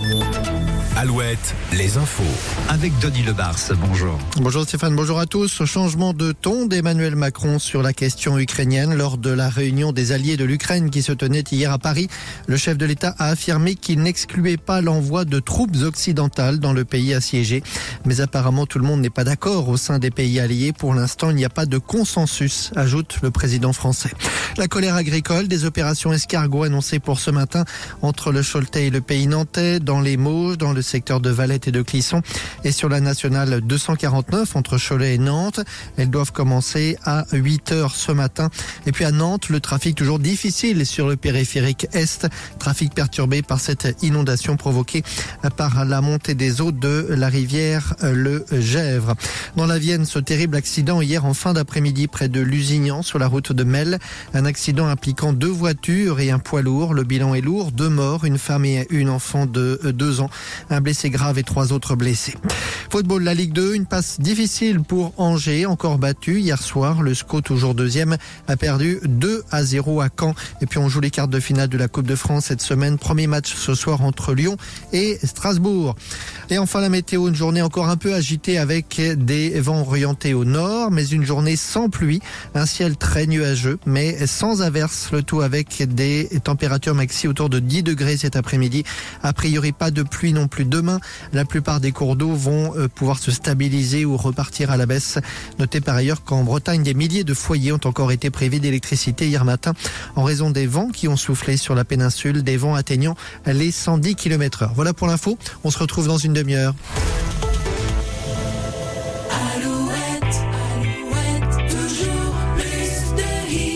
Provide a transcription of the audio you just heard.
Thank you. Alouette, les infos. Avec Denis Lebars, bonjour. Bonjour Stéphane, bonjour à tous. Changement de ton d'Emmanuel Macron sur la question ukrainienne lors de la réunion des alliés de l'Ukraine qui se tenait hier à Paris. Le chef de l'État a affirmé qu'il n'excluait pas l'envoi de troupes occidentales dans le pays assiégé. Mais apparemment tout le monde n'est pas d'accord au sein des pays alliés. Pour l'instant, il n'y a pas de consensus, ajoute le président français. La colère agricole, des opérations escargots annoncées pour ce matin entre le Choletais et le pays nantais, dans les Mauges, dans le secteur de Valette et de Clisson et sur la nationale 249 entre Cholet et Nantes. Elles doivent commencer à 8 heures ce matin. Et puis à Nantes, le trafic toujours difficile sur le périphérique Est. Trafic perturbé par cette inondation provoquée par la montée des eaux de la rivière le Gèvre. Dans la Vienne, ce terrible accident hier en fin d'après-midi près de Lusignan sur la route de Mel. Un accident impliquant deux voitures et un poids lourd. Le bilan est lourd. Deux morts, une femme et une enfant de deux ans. Blessé grave et trois autres blessés. Football, la Ligue 2, une passe difficile pour Angers, encore battu hier soir. Le SCO, toujours deuxième, a perdu 2 à 0 à Caen. Et puis on joue les cartes de finale de la Coupe de France cette semaine. Premier match ce soir entre Lyon et Strasbourg. Et enfin la météo, une journée encore un peu agitée avec des vents orientés au nord, mais une journée sans pluie, un ciel très nuageux, mais sans averse, le tout avec des températures maxi autour de 10 degrés cet après-midi. A priori pas de pluie non plus demain. La plupart des cours d'eau vont pouvoir se stabiliser ou repartir à la baisse. Notez par ailleurs qu'en Bretagne, des milliers de foyers ont encore été privés d'électricité hier matin en raison des vents qui ont soufflé sur la péninsule, des vents atteignant les 110 km heure. Voilà pour l'info. On se retrouve dans une demi-heure.